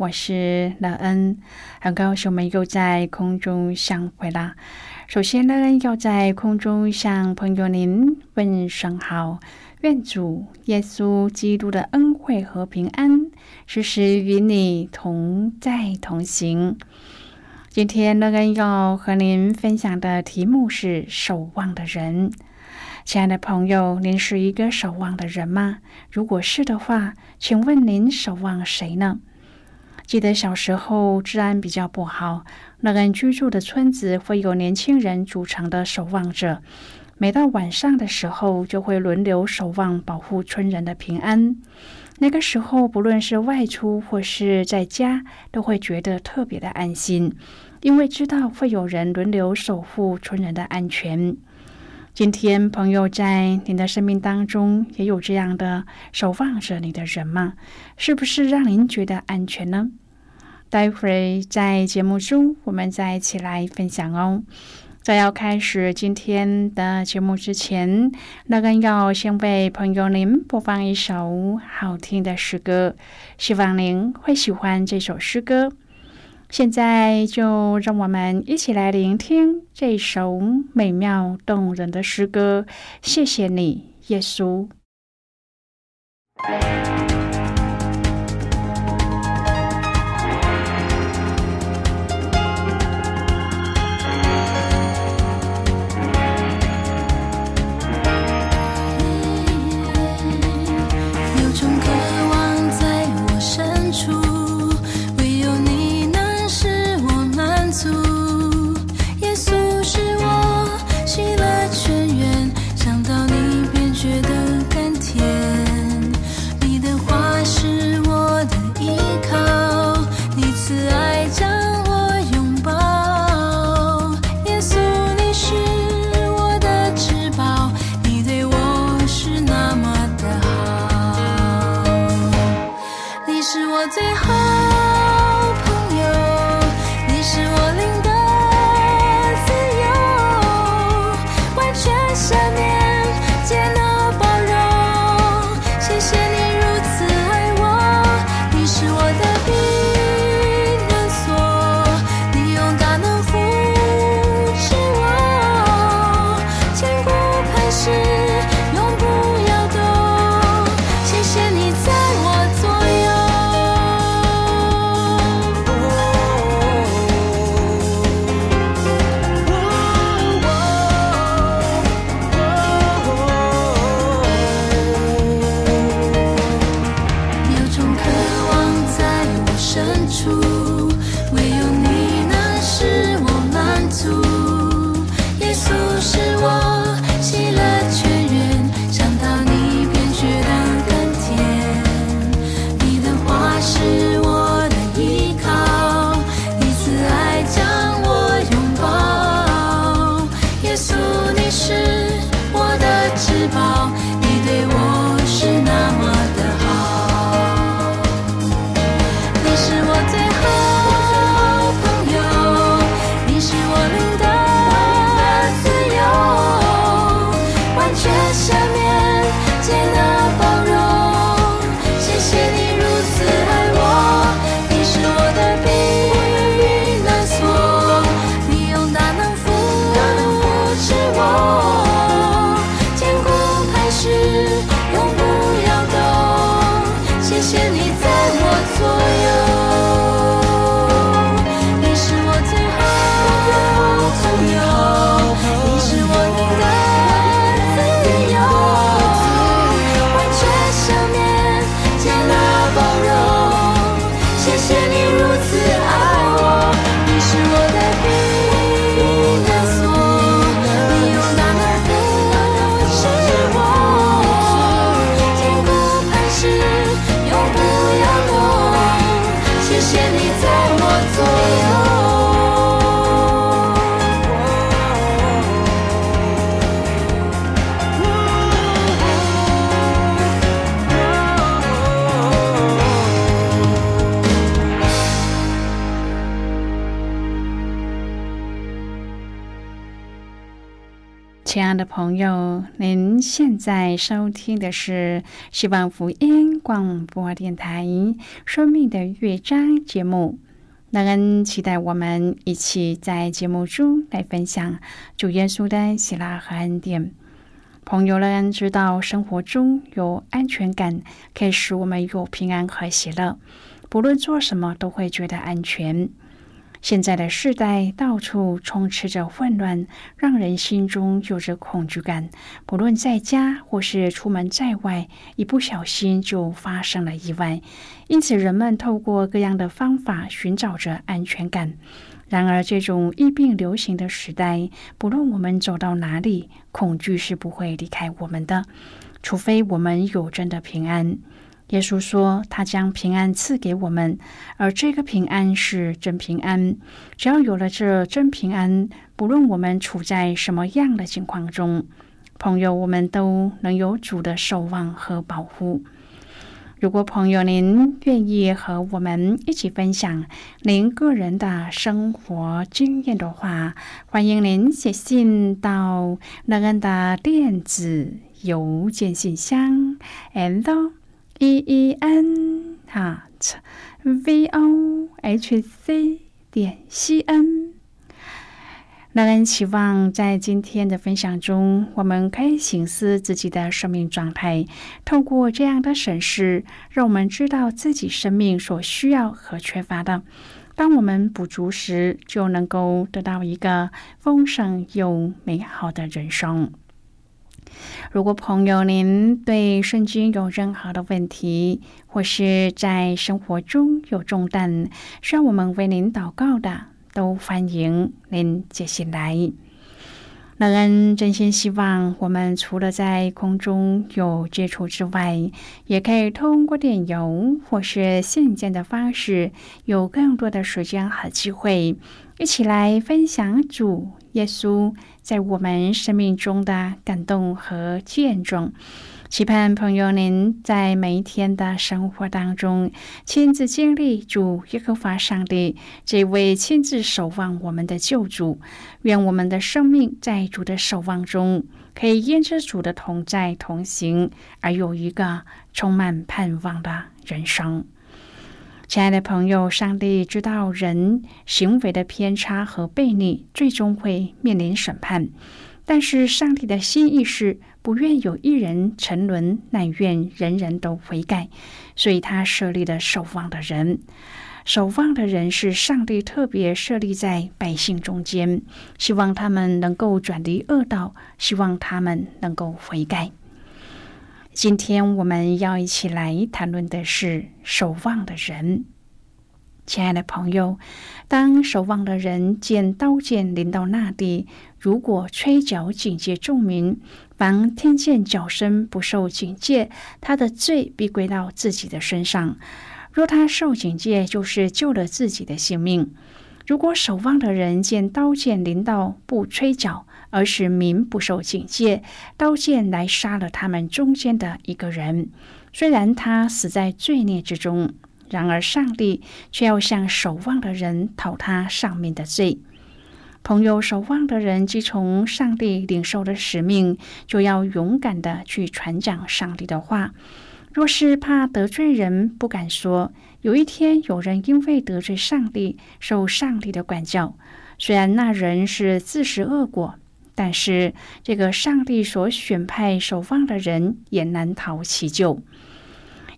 我是乐恩，很高兴我们又在空中相会啦。首先，乐恩要在空中向朋友您问声好，愿主耶稣基督的恩惠和平安时时与你同在同行。今天，乐恩要和您分享的题目是守望的人。亲爱的朋友，您是一个守望的人吗？如果是的话，请问您守望谁呢？记得小时候治安比较不好，那人居住的村子会有年轻人组成的守望者，每到晚上的时候就会轮流守望，保护村人的平安。那个时候，不论是外出或是在家，都会觉得特别的安心，因为知道会有人轮流守护村人的安全。今天，朋友在您的生命当中也有这样的守望着你的人吗？是不是让您觉得安全呢？待会儿在节目中，我们再一起来分享哦。在要开始今天的节目之前，那个要先为朋友您播放一首好听的诗歌，希望您会喜欢这首诗歌。现在就让我们一起来聆听这首美妙动人的诗歌。谢谢你，耶稣。的朋友，您现在收听的是希望福音广播电台《生命的乐章》节目。那恩期待我们一起在节目中来分享主耶稣的喜乐和恩典。朋友们知道，生活中有安全感，可以使我们有平安和喜乐，不论做什么都会觉得安全。现在的世代到处充斥着混乱，让人心中有着恐惧感。不论在家或是出门在外，一不小心就发生了意外。因此，人们透过各样的方法寻找着安全感。然而，这种疫病流行的时代，不论我们走到哪里，恐惧是不会离开我们的，除非我们有真的平安。耶稣说：“他将平安赐给我们，而这个平安是真平安。只要有了这真平安，不论我们处在什么样的境况中，朋友，我们都能有主的守望和保护。如果朋友您愿意和我们一起分享您个人的生活经验的话，欢迎您写信到乐恩的电子邮件信箱，and。” E e n 哈 v o h c 点 c n。让人期望在今天的分享中，我们可以醒思自己的生命状态，透过这样的审视，让我们知道自己生命所需要和缺乏的。当我们补足时，就能够得到一个丰盛又美好的人生。如果朋友您对圣经有任何的问题，或是在生活中有重担需要我们为您祷告的，都欢迎您接信来。乐恩真心希望我们除了在空中有接触之外，也可以通过电邮或是信件的方式，有更多的时间和机会，一起来分享主耶稣。在我们生命中的感动和见证，期盼朋友您在每一天的生活当中亲自经历主耶和华上帝这位亲自守望我们的救主。愿我们的生命在主的守望中，可以因着主的同在同行，而有一个充满盼望的人生。亲爱的朋友，上帝知道人行为的偏差和悖逆，最终会面临审判。但是，上帝的心意是不愿有一人沉沦，乃愿人人都悔改。所以他设立了守望的人。守望的人是上帝特别设立在百姓中间，希望他们能够转离恶道，希望他们能够悔改。今天我们要一起来谈论的是守望的人。亲爱的朋友，当守望的人见刀剑临到那地，如果吹角警戒众民，凡听见角声不受警戒，他的罪必归到自己的身上。若他受警戒，就是救了自己的性命。如果守望的人见刀剑临到，不吹角，而使民不受警戒，刀剑来杀了他们中间的一个人。虽然他死在罪孽之中，然而上帝却要向守望的人讨他上面的罪。朋友，守望的人既从上帝领受了使命，就要勇敢的去传讲上帝的话。若是怕得罪人，不敢说，有一天有人因为得罪上帝，受上帝的管教，虽然那人是自食恶果。但是，这个上帝所选派守望的人也难逃其咎。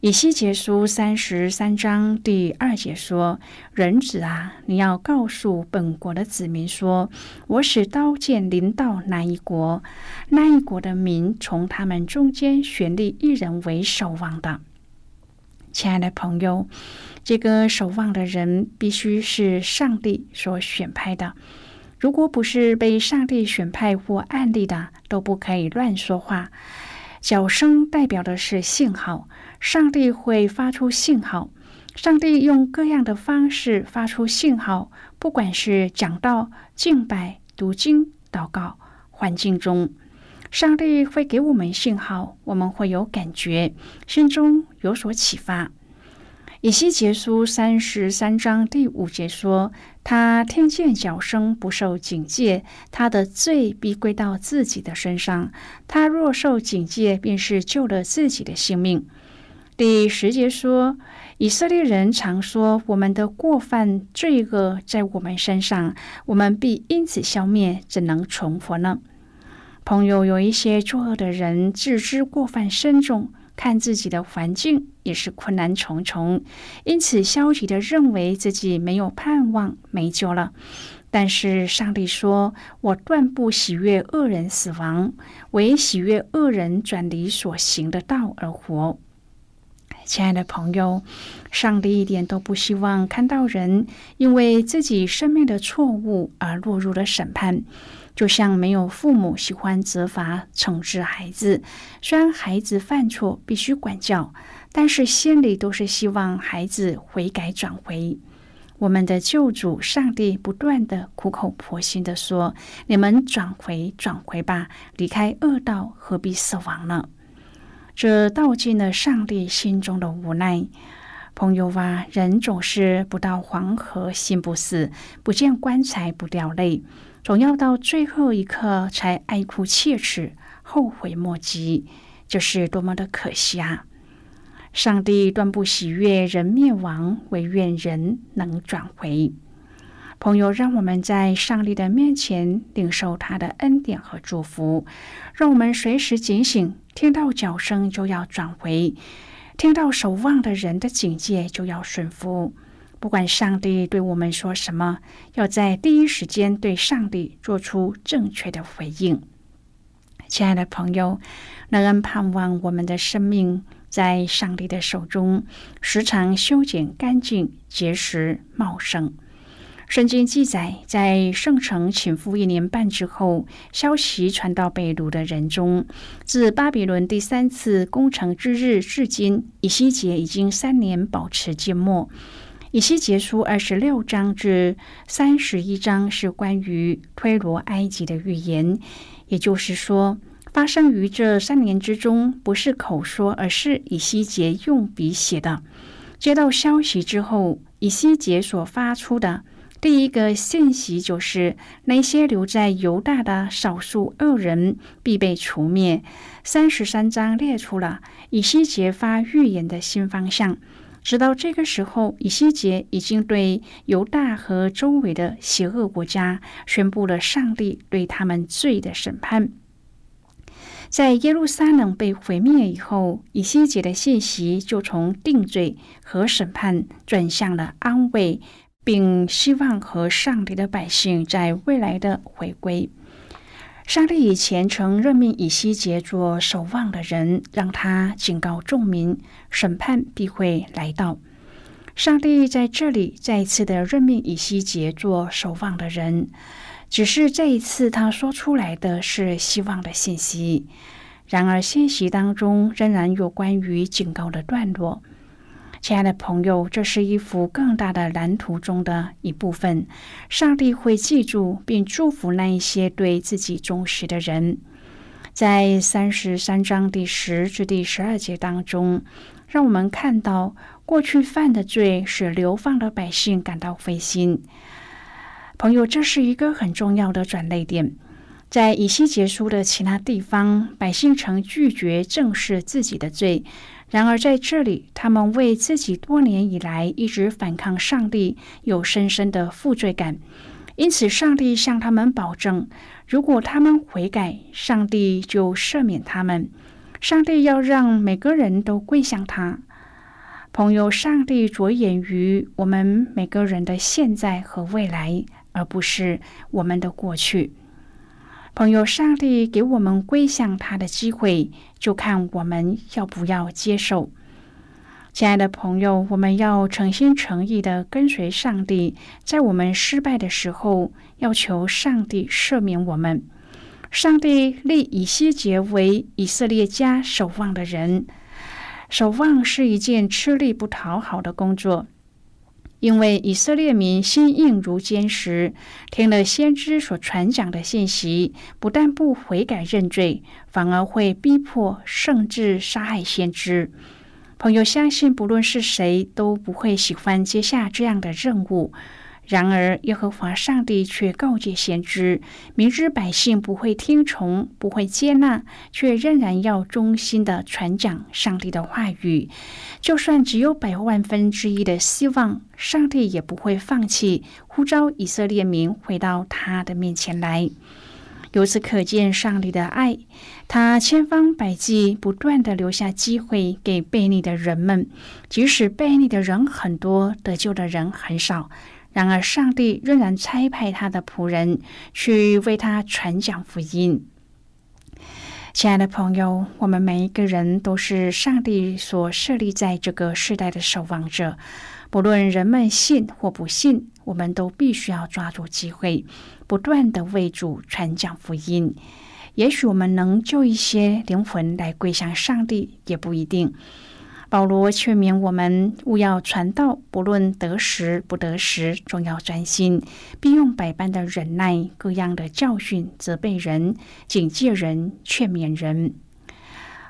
以西结书三十三章第二节说：“人子啊，你要告诉本国的子民说，我使刀剑临到那一国，那一国的民从他们中间选立一人为守望的。”亲爱的朋友，这个守望的人必须是上帝所选派的。如果不是被上帝选派或案例的，都不可以乱说话。角声代表的是信号，上帝会发出信号。上帝用各样的方式发出信号，不管是讲道、敬拜、读经、祷告，环境中，上帝会给我们信号，我们会有感觉，心中有所启发。以西结书三十三章第五节说：“他听见脚声，不受警戒，他的罪必归到自己的身上。他若受警戒，便是救了自己的性命。”第十节说。以色列人常说：“我们的过犯罪恶在我们身上，我们必因此消灭，怎能存活呢？”朋友，有一些作恶的人自知过犯深重，看自己的环境也是困难重重，因此消极的认为自己没有盼望、没救了。但是上帝说：“我断不喜悦恶人死亡，唯喜悦恶人转离所行的道而活。”亲爱的朋友，上帝一点都不希望看到人因为自己生命的错误而落入了审判。就像没有父母喜欢责罚、惩治孩子，虽然孩子犯错必须管教，但是心里都是希望孩子悔改转回。我们的救主上帝不断的苦口婆心的说：“你们转回，转回吧，离开恶道，何必死亡呢？”这道尽了上帝心中的无奈。朋友啊，人总是不到黄河心不死，不见棺材不掉泪，总要到最后一刻才哀哭切齿、后悔莫及，这是多么的可惜啊！上帝断不喜悦人灭亡，唯愿人能转回。朋友，让我们在上帝的面前领受他的恩典和祝福，让我们随时警醒，听到脚声就要转回，听到守望的人的警戒就要顺服。不管上帝对我们说什么，要在第一时间对上帝做出正确的回应。亲爱的朋友，让人盼望我们的生命在上帝的手中，时常修剪干净、结实茂盛。圣经记载，在圣城倾覆一年半之后，消息传到被掳的人中。自巴比伦第三次攻城之日至今，以西结已经三年保持缄默。以西结书二十六章至三十一章是关于推罗埃及的预言，也就是说，发生于这三年之中，不是口说，而是以西结用笔写的。接到消息之后，以西结所发出的。第一个信息就是，那些留在犹大的少数恶人必被除灭。三十三章列出了以西结发预言的新方向。直到这个时候，以西结已经对犹大和周围的邪恶国家宣布了上帝对他们罪的审判。在耶路撒冷被毁灭以后，以西结的信息就从定罪和审判转向了安慰。并希望和上帝的百姓在未来的回归。上帝以前曾任命以西结做守望的人，让他警告众民，审判必会来到。上帝在这里再一次的任命以西结做守望的人，只是这一次他说出来的是希望的信息。然而，信息当中仍然有关于警告的段落。亲爱的朋友，这是一幅更大的蓝图中的一部分。上帝会记住并祝福那一些对自己忠实的人。在三十三章第十至第十二节当中，让我们看到过去犯的罪使流放的百姓感到灰心。朋友，这是一个很重要的转泪点。在以西结书的其他地方，百姓曾拒绝正视自己的罪。然而，在这里，他们为自己多年以来一直反抗上帝有深深的负罪感，因此，上帝向他们保证，如果他们悔改，上帝就赦免他们。上帝要让每个人都归向他。朋友，上帝着眼于我们每个人的现在和未来，而不是我们的过去。朋友，上帝给我们归向他的机会，就看我们要不要接受。亲爱的朋友，我们要诚心诚意的跟随上帝，在我们失败的时候，要求上帝赦免我们。上帝立以西结为以色列家守望的人，守望是一件吃力不讨好的工作，因为以色列民心硬如坚石，听了先知所传讲的信息，不但不悔改认罪，反而会逼迫甚至杀害先知。朋友相信，不论是谁都不会喜欢接下这样的任务。然而，耶和华上帝却告诫先知，明知百姓不会听从、不会接纳，却仍然要忠心的传讲上帝的话语。就算只有百万分之一的希望，上帝也不会放弃，呼召以色列民回到他的面前来。由此可见，上帝的爱，他千方百计不断的留下机会给悖逆的人们，即使悖逆的人很多，得救的人很少，然而上帝仍然差派他的仆人去为他传讲福音。亲爱的朋友，我们每一个人都是上帝所设立在这个世代的守望者，不论人们信或不信，我们都必须要抓住机会。不断的为主传讲福音，也许我们能救一些灵魂来归向上帝，也不一定。保罗劝勉我们勿要传道，不论得时不得时，总要专心，并用百般的忍耐，各样的教训，责备人，警戒人，劝勉人。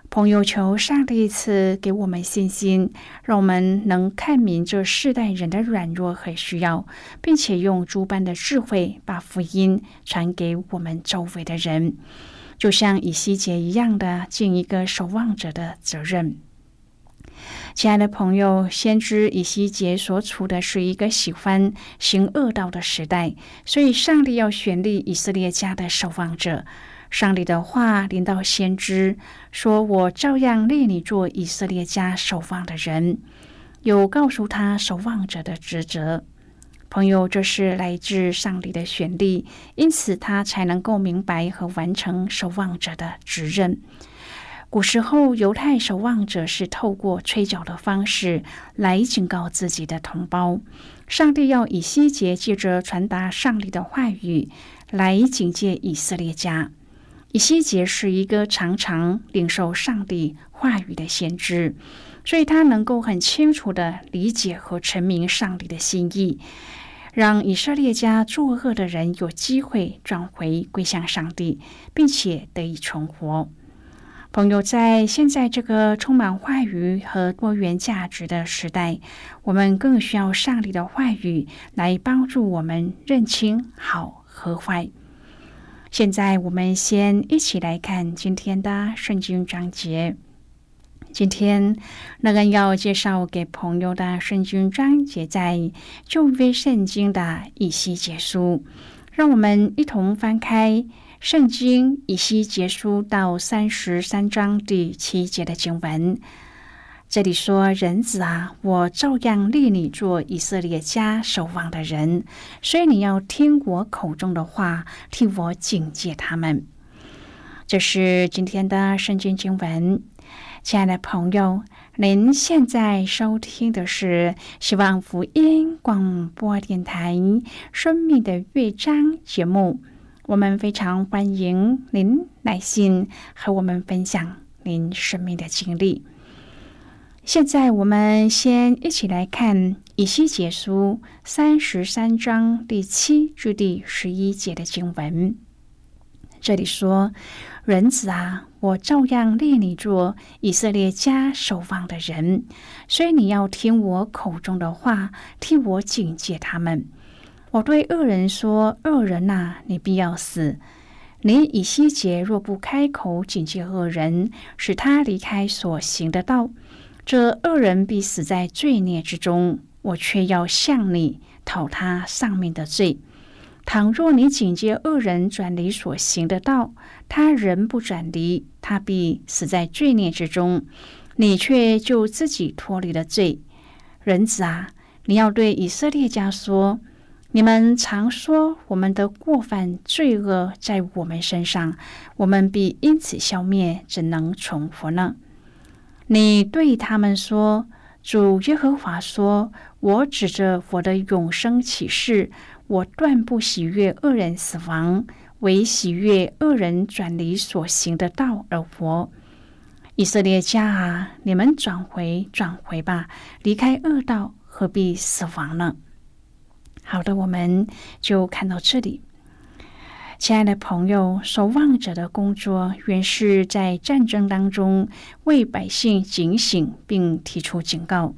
朋友，求上帝赐给我们信心，让我们能看明这世代人的软弱和需要，并且用诸般的智慧把福音传给我们周围的人，就像以西结一样的尽一个守望者的责任。亲爱的朋友，先知以西结所处的是一个喜欢行恶道的时代，所以上帝要选立以色列家的守望者。上帝的话临到先知，说：“我照样立你做以色列家守望的人。”有告诉他守望者的职责。朋友，这是来自上帝的选立，因此他才能够明白和完成守望者的职任。古时候，犹太守望者是透过吹角的方式来警告自己的同胞。上帝要以西结借着传达上帝的话语来警戒以色列家。以西结是一个常常领受上帝话语的先知，所以他能够很清楚的理解和陈明上帝的心意，让以色列家作恶的人有机会转回归向上帝，并且得以存活。朋友，在现在这个充满话语和多元价值的时代，我们更需要上帝的话语来帮助我们认清好和坏。现在我们先一起来看今天的圣经章节。今天那个要介绍给朋友的圣经章节在旧约圣经的以西结书，让我们一同翻开圣经以西结书到三十三章第七节的经文。这里说：“人子啊，我照样立你做以色列家守望的人，所以你要听我口中的话，替我警戒他们。”这是今天的圣经经文。亲爱的朋友，您现在收听的是希望福音广播电台《生命的乐章》节目。我们非常欢迎您来信和我们分享您生命的经历。现在我们先一起来看《以西结书》三十三章第七至第十一节的经文。这里说：“人子啊，我照样立你做以色列家守望的人，所以你要听我口中的话，替我警戒他们。我对恶人说：恶人呐，你必要死！你以西结若不开口警戒恶人，使他离开所行的道。”这恶人必死在罪孽之中，我却要向你讨他上面的罪。倘若你警戒恶人转离所行的道，他人不转离，他必死在罪孽之中，你却就自己脱离了罪。人子啊，你要对以色列家说：你们常说我们的过犯罪恶在我们身上，我们必因此消灭，怎能存活呢？你对他们说：“主耶和华说：“我指着我的永生起誓，我断不喜悦恶人死亡，唯喜悦恶人转离所行的道而活。以色列家啊，你们转回，转回吧，离开恶道，何必死亡呢？”好的，我们就看到这里。亲爱的朋友，守望者的工作原是在战争当中为百姓警醒，并提出警告。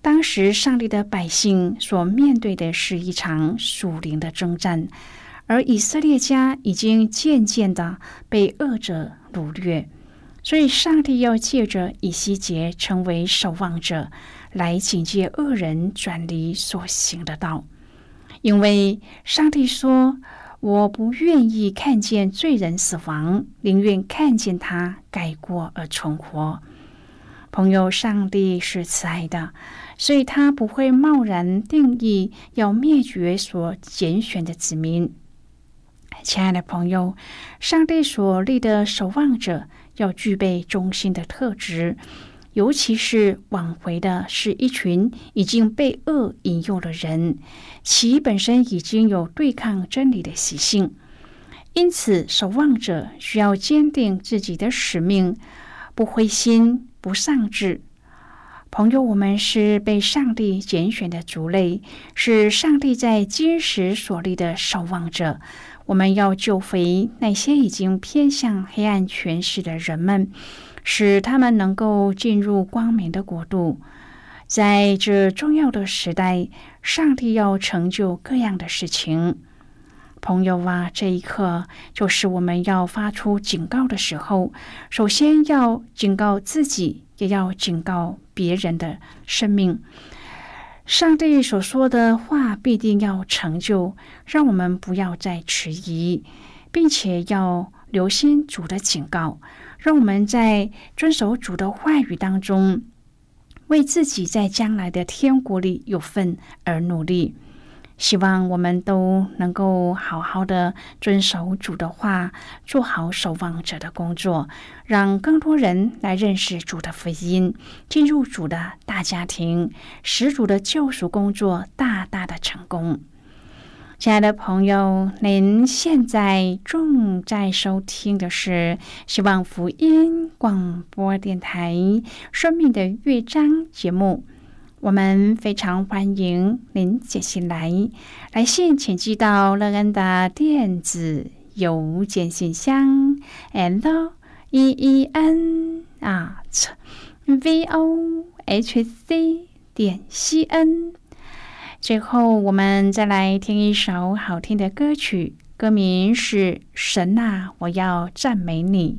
当时，上帝的百姓所面对的是一场属灵的征战，而以色列家已经渐渐的被恶者掳掠，所以上帝要借着以西结成为守望者，来警戒恶人转离所行的道，因为上帝说。我不愿意看见罪人死亡，宁愿看见他改过而存活。朋友，上帝是慈爱的，所以他不会贸然定义要灭绝所拣选的子民。亲爱的朋友，上帝所立的守望者要具备忠心的特质。尤其是挽回的是一群已经被恶引诱的人，其本身已经有对抗真理的习性，因此守望者需要坚定自己的使命，不灰心，不丧志。朋友，我们是被上帝拣选的族类，是上帝在今时所立的守望者。我们要救回那些已经偏向黑暗权势的人们。使他们能够进入光明的国度。在这重要的时代，上帝要成就各样的事情。朋友啊，这一刻就是我们要发出警告的时候。首先要警告自己，也要警告别人的生命。上帝所说的话必定要成就，让我们不要再迟疑，并且要留心主的警告。让我们在遵守主的话语当中，为自己在将来的天国里有份而努力。希望我们都能够好好的遵守主的话，做好守望者的工作，让更多人来认识主的福音，进入主的大家庭，使主的救赎工作大大的成功。亲爱的朋友，您现在正在收听的是希望福音广播电台《生命的乐章》节目。我们非常欢迎您写信来，来信请寄到乐恩的电子邮件信箱，l e e n at v o h c 点 c n。最后，我们再来听一首好听的歌曲，歌名是《神啊，我要赞美你》。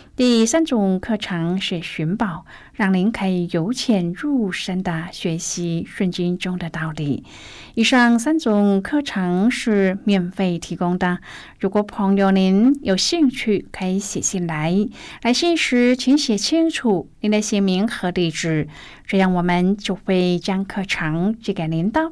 第三种课程是寻宝，让您可以由浅入深的学习圣经中的道理。以上三种课程是免费提供的。如果朋友您有兴趣，可以写信来。来信时请写清楚您的姓名和地址，这样我们就会将课程寄给您的。